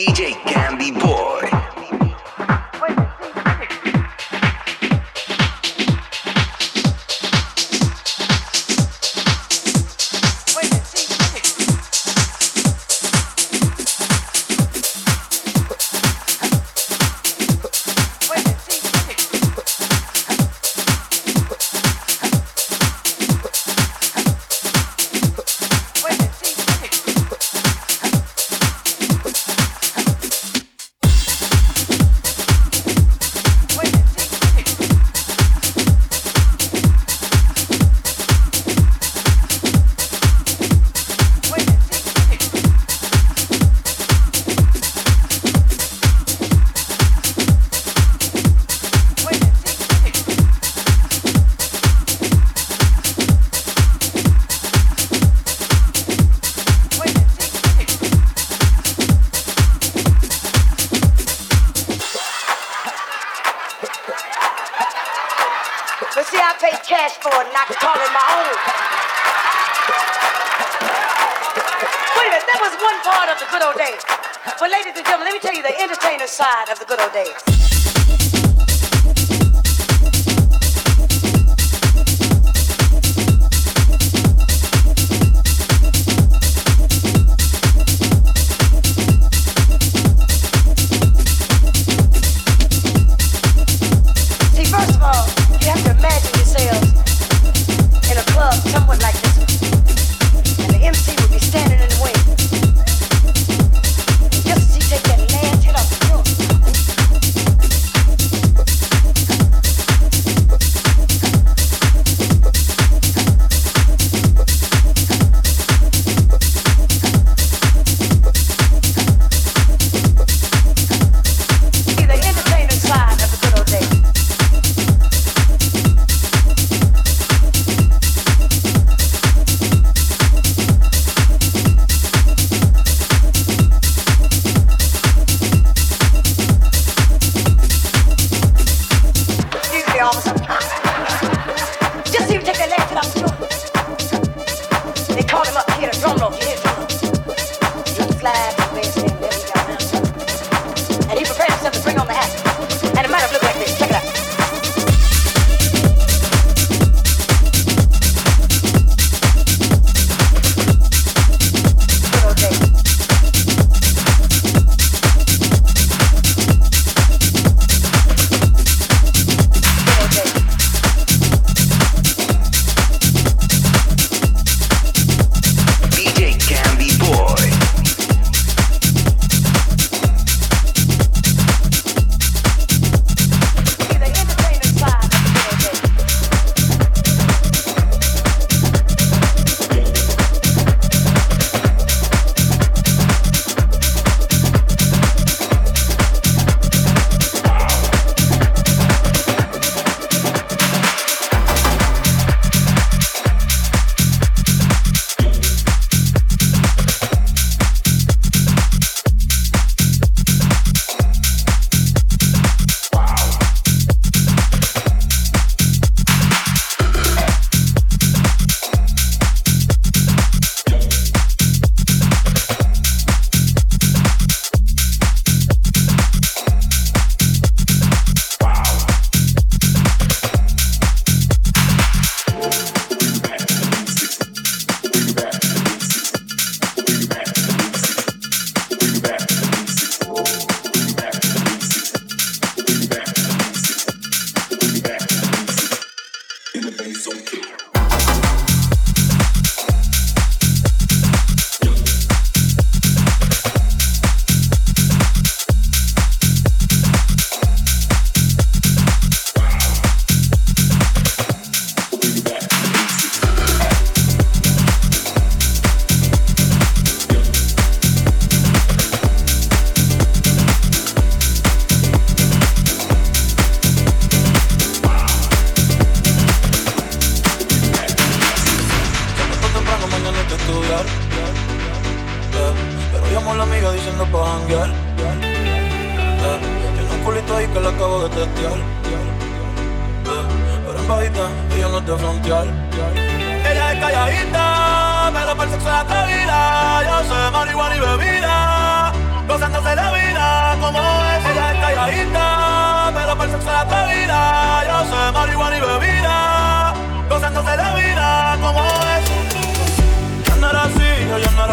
Ella es calladita,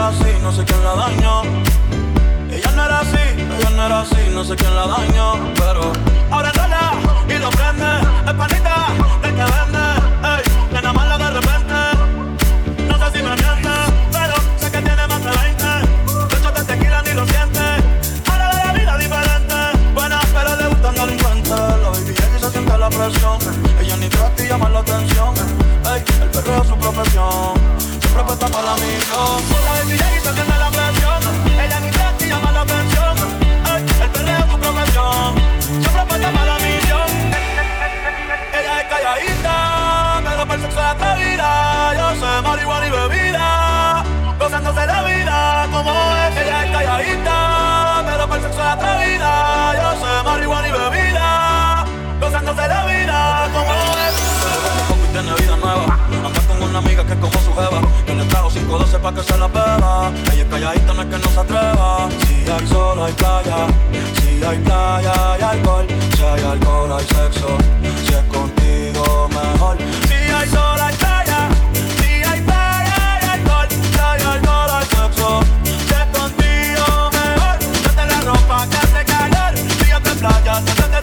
no sé quién la dañó. Ella no era así, ella no era así, no sé quién la dañó, pero ahora enrola y lo prende, es panita del que vende, ey, nada más de repente, no sé si me miente, pero sé que tiene más de 20, de hecho de tequila ni lo siente, ahora ve la vida diferente, buena pero le gustan delincuentes, la baby y se siente la presión, ella ni trata y llama la atención, ey, el perro es su profesión, puesta para la misión, la presión, ella ni llama la atención, el es su profesión, misión, ella es calladita, pero para el sexo vida, yo sé marihuana y bebida, gozándose la vida. Como es, ella es calladita, pero para el sexo vida, yo sé marihuana y bebida, gozándose la vida. Como es. Poco y tiene vida nueva, anda con una amiga que como su jeva, que le trajo 512 pa' que se la beba, ella es calladita, no es que no se atreva, si hay sol hay playa, si hay playa hay alcohol, si hay alcohol hay sexo, si es contigo mejor, si hay sol hay playa, si hay playa hay alcohol, si hay alcohol hay sexo, si es contigo mejor, Ponte la ropa que hace calor, si te playa, te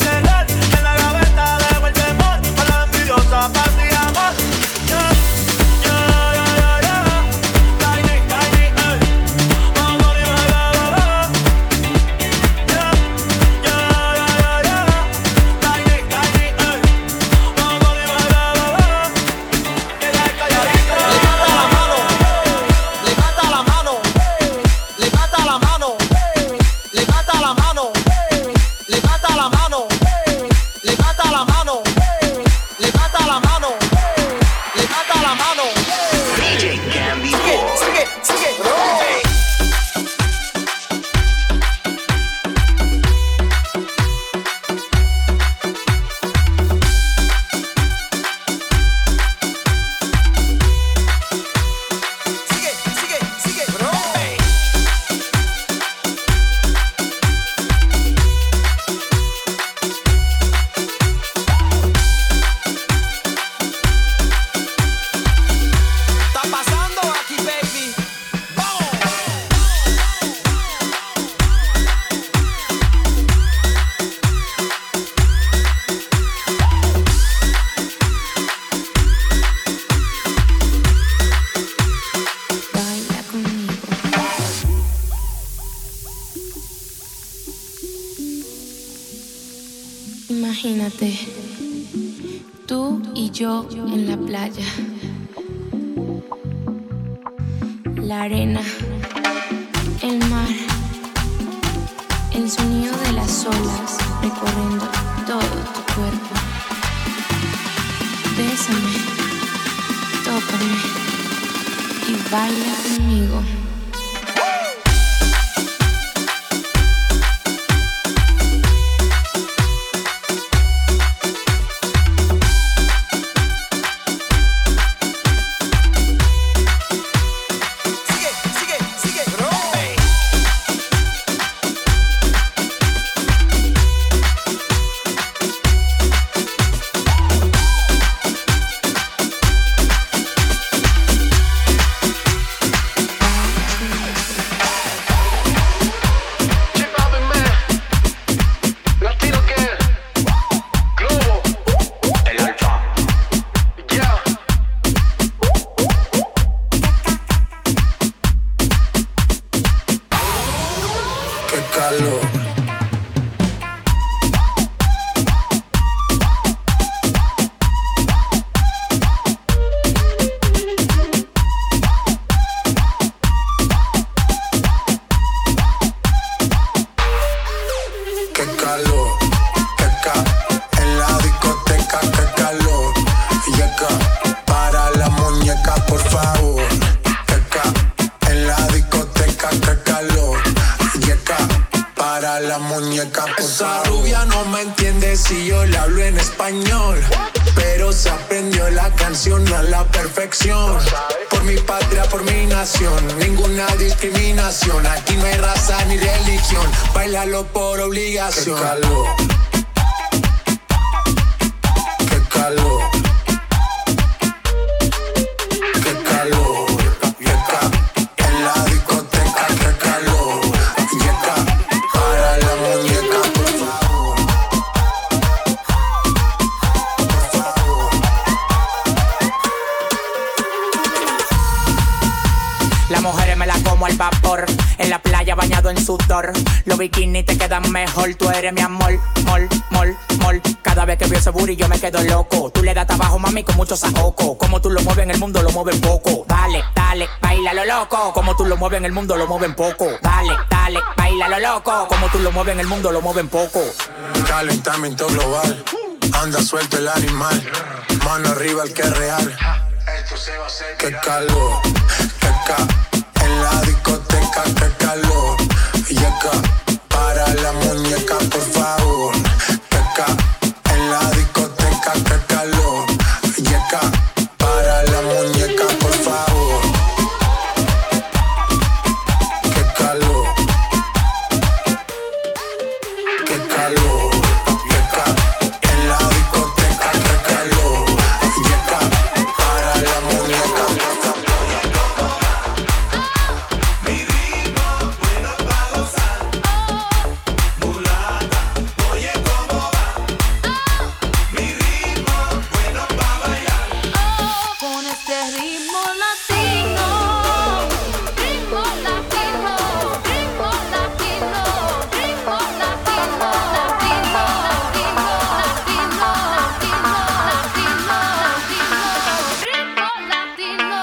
bikini te quedan mejor. Tú eres mi amor, mol, mol, mol. Cada vez que veo ese booty yo me quedo loco. Tú le das trabajo, mami, con mucho saoco. Como tú lo mueves en el mundo, lo mueven poco. Dale, dale, baila lo loco. Como tú lo mueves en el mundo, lo mueven poco. Dale, dale, baila lo loco. Como tú lo mueves en el mundo, lo mueven poco. Calentamiento global. Anda suelto el animal. Mano arriba el que es real. Esto se va a Qué calor, qué ca. En la discoteca, qué calor. Y acá.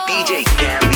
DJ Cam.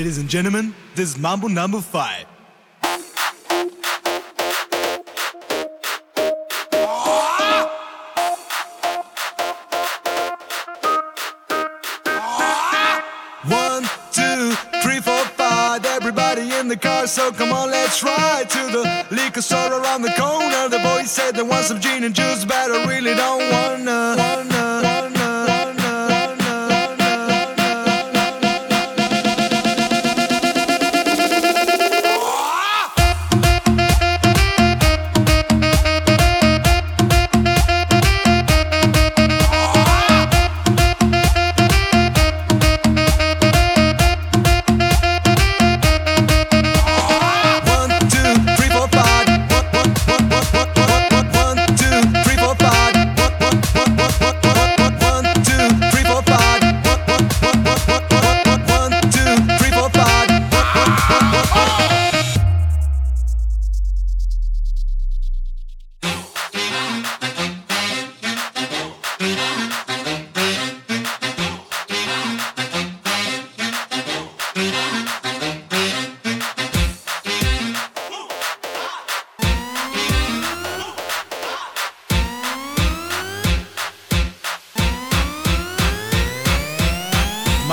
ladies and gentlemen, this is Mambo number five. One, two, three, four, five. Everybody in the car, so come on, let's ride to the liquor store around the corner. The boys said they want some gin and juice, but I really don't.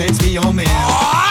makes me your man.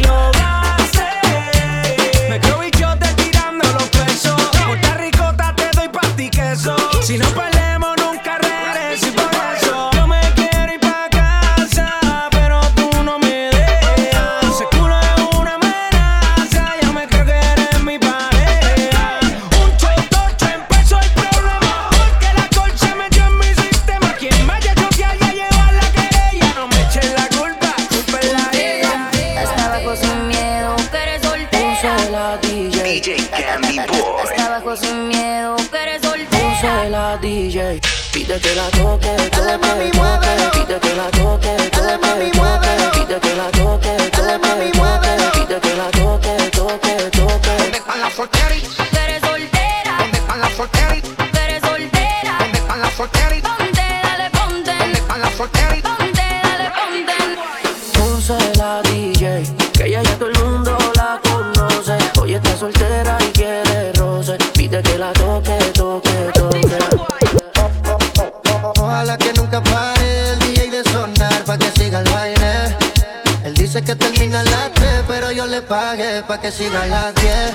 Love. pa' que sigan las 10.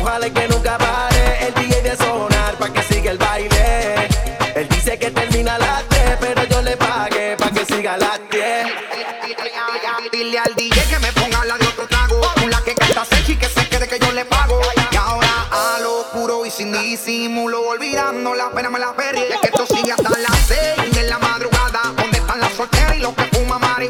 Ojalá y que nunca pare el DJ de sonar pa' que siga el baile. Él dice que termina las 3, pero yo le pagué pa' que siga las 10. Dile al DJ que me ponga la de otro trago. Con la que canta Sechi que se quede que yo le pago. Y ahora a lo puro y sin disimulo, olvidando la pena me la perdí. Es que esto sigue hasta las 6 de la madrugada. ¿Dónde están las solteras y los que fuman mari?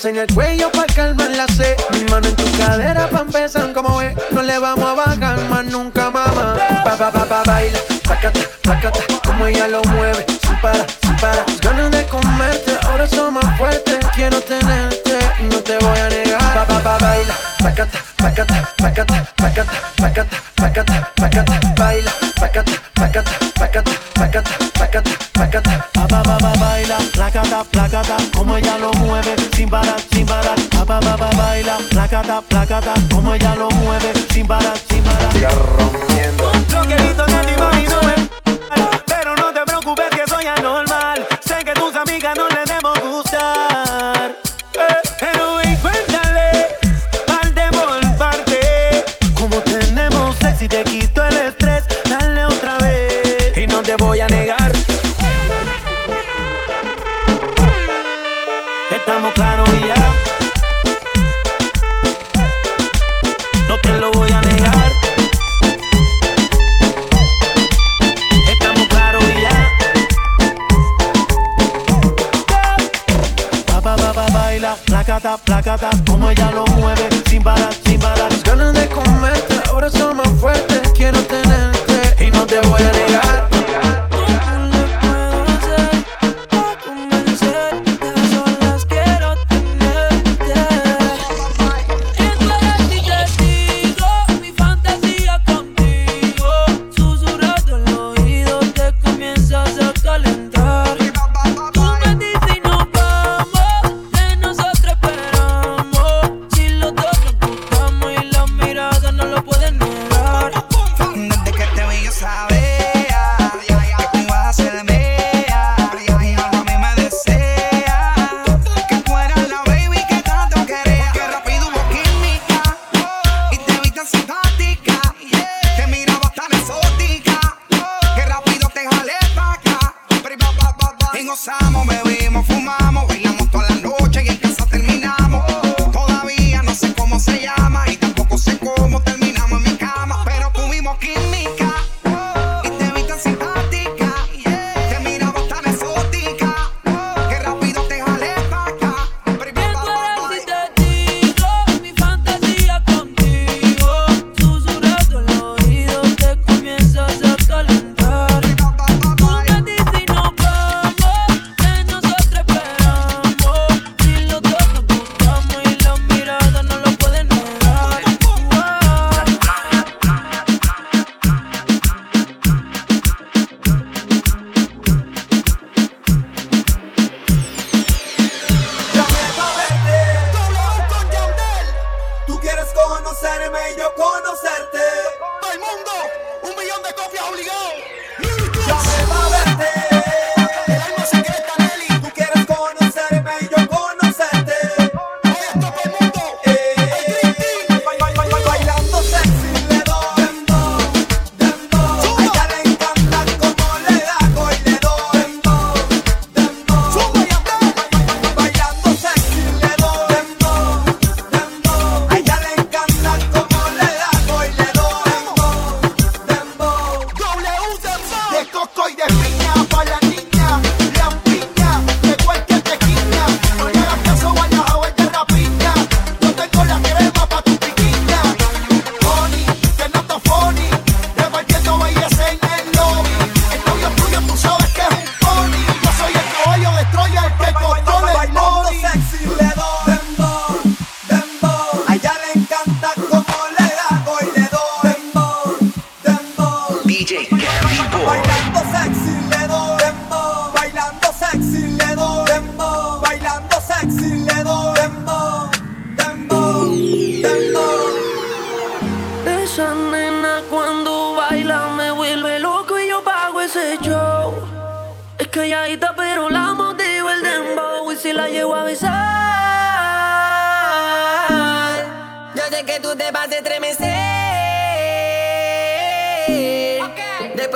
beso en el cuello pa' calmar la sed. Mi mano en tu cadera pa' empezar como ve. No le vamos a bajar más nunca, mamá. Pa, pa, pa, pa, baila, sácate, sácate. Como ella lo mueve, sin para, sin para. Las ganas de comerte, ahora son más fuertes. Quiero tenerte y no te voy a negar. Pa, pa, pa, baila, sácate, sácate, sácate, sácate, sácate, sácate, sácate. Baila, sácate, sácate, sácate, sácate, sácate, sácate. Pa, pa, pa, pa, placata, placata, como ella lo mueve, sin parar, sin parar, pa pa pa, baila, placata, placata, como ella lo mueve, sin parar, sin parar. rompiendo. baila, placata, placata, como ella lo mueve, sin parar, sin parar. Las ganas de comerte, ahora son más fuertes, quiero tenerte y no te voy a negar.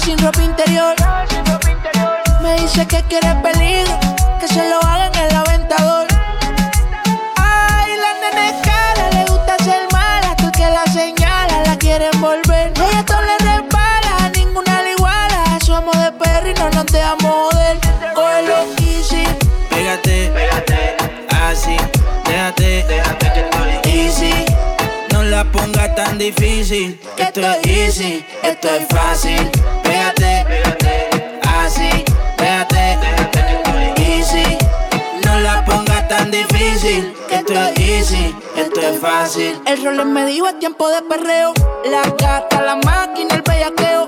Sin ropa interior. Me dice que quiere peligro, que se lo hagan en el aventador. Ay, la nena es cara, le gusta ser mala. Tú el que la señala, la quieren volver. Ella todo le resbala, ninguna le iguala. Somos de perro y no nos dejamos joder. Cógelo easy. Pégate, pégate, así, pongas tan difícil, esto es easy, esto es fácil. Pégate, pégate, así, estoy easy. No la pongas tan difícil, esto es easy, esto es fácil. El rol me dijo es tiempo de perreo. La gata, la máquina, el bellaqueo.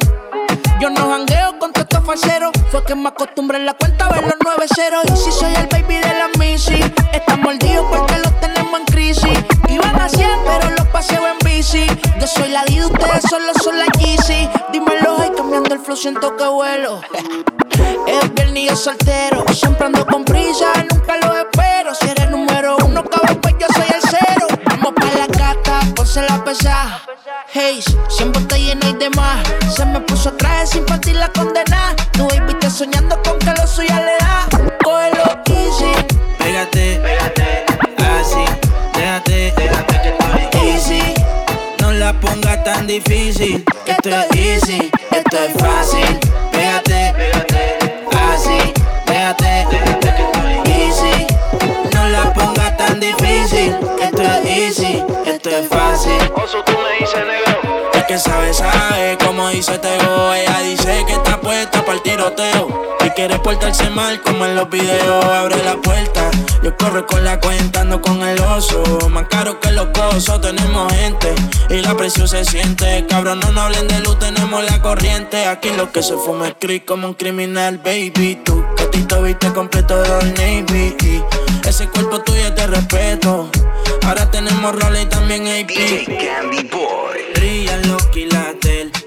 Yo no jangueo con todos estos falseros. Fue que me acostumbré en la cuenta a ver los 9 ceros. Y si soy el baby de la Missy, están mordidos porque los tenemos en crisis. Iban a 100, pero los Yo soy la D, ustedes solo son la Yeezy. Dímelo, ay, cambiando el flow, siento que vuelo. Es viernes y soltero. Siempre ando con prisa, nunca lo espero. Si eres número uno, cabrón, pues yo soy el cero. Vamos pa' la gata, ponse la pesada. Hey, siempre está llena y demás. Se me puso traje sin partir la condena. Tu baby está soñando con que lo suya le da. Cógelo difícil, esto es easy, esto es fácil. Pégate, pégate, así, estoy easy. No la pongas tan difícil, esto es easy, esto es fácil. Oso, tú me dices negro. Es que sabe, sabe, como dice Teo. Ella dice quiere portarse mal como en los videos, abre la puerta. Yo corro con la cuenta, ando con el oso. Más caro que los cosos, tenemos gente. Y la presión se siente. Cabrón, no, nos hablen de luz, tenemos la corriente. Aquí lo que se fuma es cri como un criminal, baby. Tú, catito, viste completo de Navy. Y ese cuerpo tuyo te respeto. Ahora tenemos roles y también AP. DJ Candy Boy. Brillan los quilates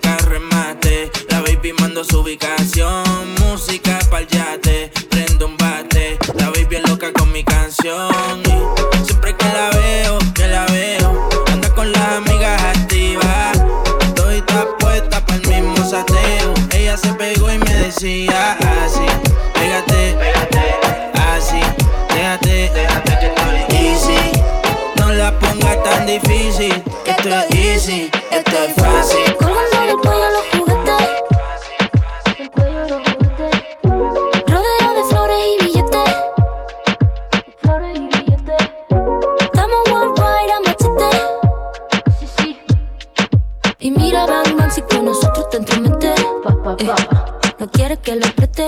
su ubicación. Música pa'l yate, prendo un bate. La voy bien loca con mi canción. Y siempre que la veo, que la veo, anda con las amigas activas. Doy puesta para el mismo sateo. Ella se pegó y me decía así: Pégate, pégate, así, déjate, déjate que estoy easy. No la pongas tan difícil, esto es easy, esto es fácil. No quiere que lo apriete.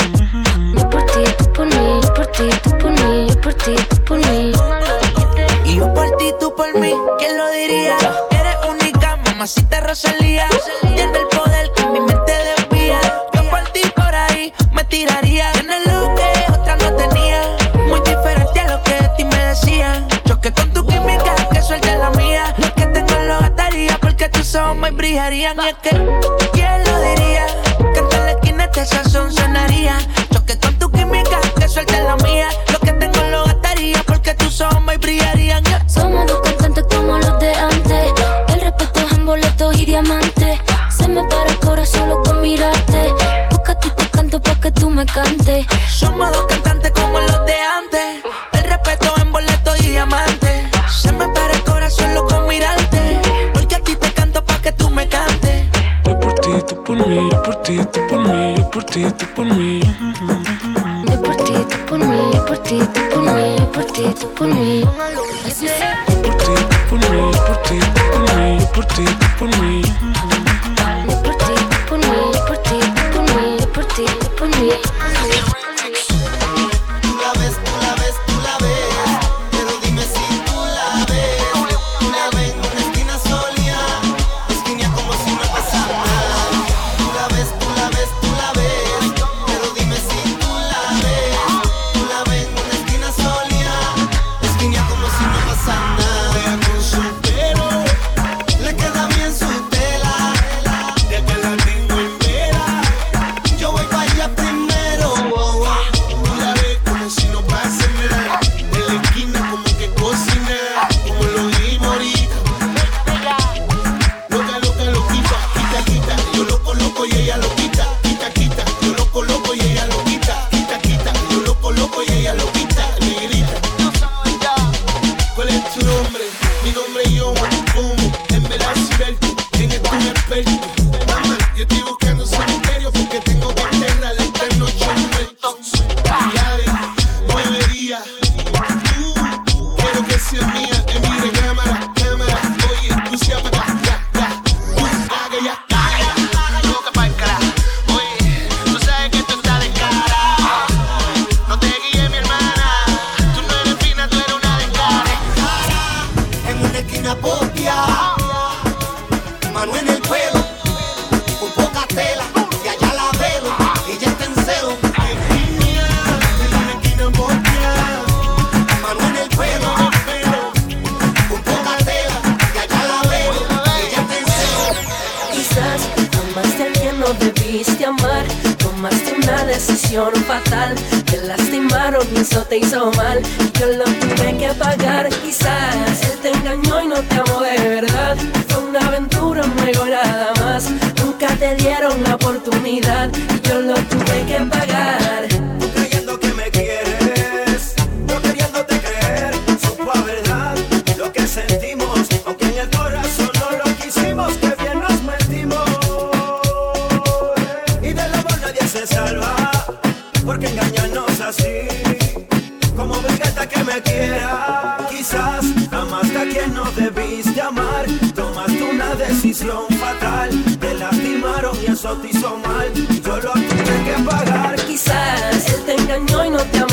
pero se decisión fatal, te lastimaron y eso te hizo mal. Y yo lo tuve que pagar, quizás él te engañó y no te amó de verdad. Fue una aventura, un juego nada más. Nunca te dieron la oportunidad y yo lo tuve que pagar. Eso te hizo mal, yo lo tuve que pagar. Quizás él te engañó y no te amó